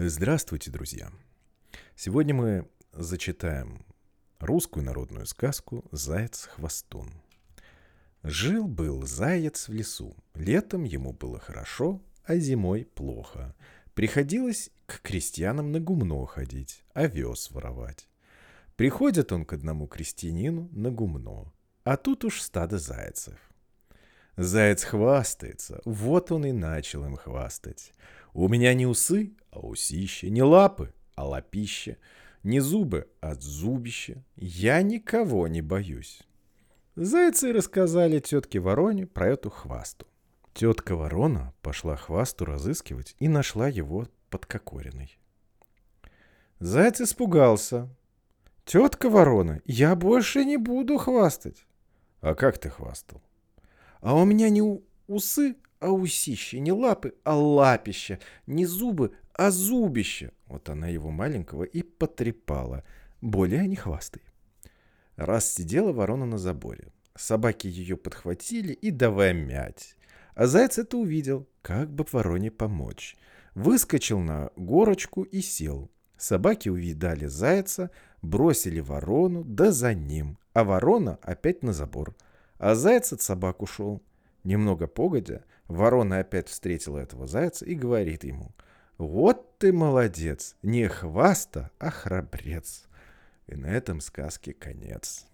Здравствуйте, друзья! Сегодня мы зачитаем русскую народную сказку «Заяц-хвостун». Жил-был заяц в лесу. Летом ему было хорошо, а зимой плохо. Приходилось к крестьянам на гумно ходить, овес воровать. Приходит он к одному крестьянину на гумно, а тут уж стадо зайцев. Заяц хвастается, вот он и начал им хвастать. У меня не усы, а усище, не лапы, а лапище, не зубы, а зубище. Я никого не боюсь. Зайцы рассказали тетке Вороне про эту хвасту. Тетка Ворона пошла хвасту разыскивать и нашла его под кокориной. Заяц испугался. «Тетка Ворона, я больше не буду хвастать». «А как ты хвастал?» А у меня не усы, а усище, не лапы, а лапище, не зубы, а зубище. Вот она его маленького и потрепала. Более не хвастай. Раз сидела ворона на заборе. Собаки ее подхватили и давай мять. А заяц это увидел, как бы вороне помочь. Выскочил на горочку и сел. Собаки увидали зайца, бросили ворону, да за ним. А ворона опять на забор – а заяц от собак ушел. Немного погодя, ворона опять встретила этого зайца и говорит ему, «Вот ты молодец, не хваста, а храбрец». И на этом сказке конец.